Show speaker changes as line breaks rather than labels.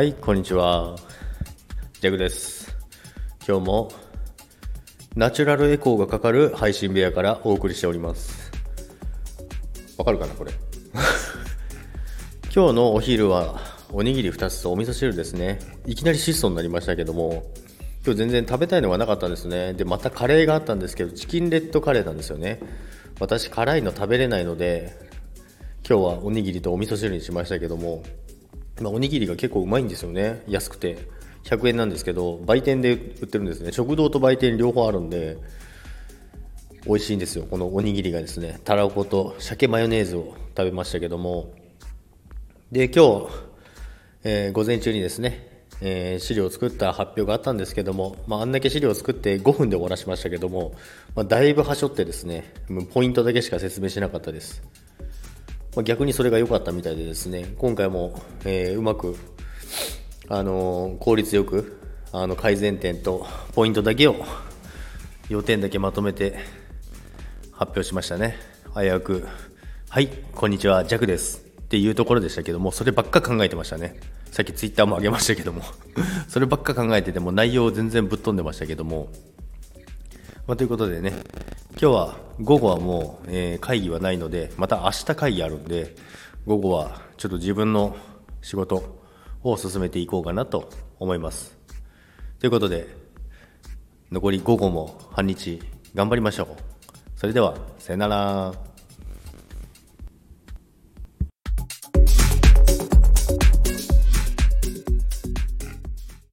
はい、こんにちは。ジャグです。今日もナチュラルエコーがかかる配信部屋からお送りしております。わかるかな、これ？今日のお昼はおにぎり2つとお味噌汁ですね。いきなり質素になりましたけども、今日全然食べたいのがなかったんですね。で、またカレーがあったんですけど、チキンレッドカレーなんですよね。私、辛いの食べれないので、今日はおにぎりとお味噌汁にしましたけども、まあ、おにぎりが結構うまいんですよね。安くて。100円なんですけど売店で売ってるんですね。食堂と売店両方あるんで美味しいんですよ。このおにぎりがですね。たらこと鮭マヨネーズを食べましたけども。で今日、えー午前中にですね、えー資料を作った発表があったんですけども、まあ、あんだけ資料を作って5分で終わらしましたけども、まあ、だいぶはしょってですねポイントだけしか説明しなかったです。まあ、逆にそれが良かったみたいでですね今回も、えーうまく、あのー効率よくあの改善点とポイントだけを要点だけまとめて発表しましたね。危うく「はいこんにちはジャクです」っていうところでしたけどもそればっか考えてましたね。さっきツイッターも上げましたけども。そればっか考えてても内容全然ぶっ飛んでましたけども。まあ、ということでね、今日は午後はもう、えー会議はないので、また明日会議あるんで、午後はちょっと自分の仕事を進めていこうかなと思います。ということで、残り午後も半日頑張りましょう。それでは、さよなら。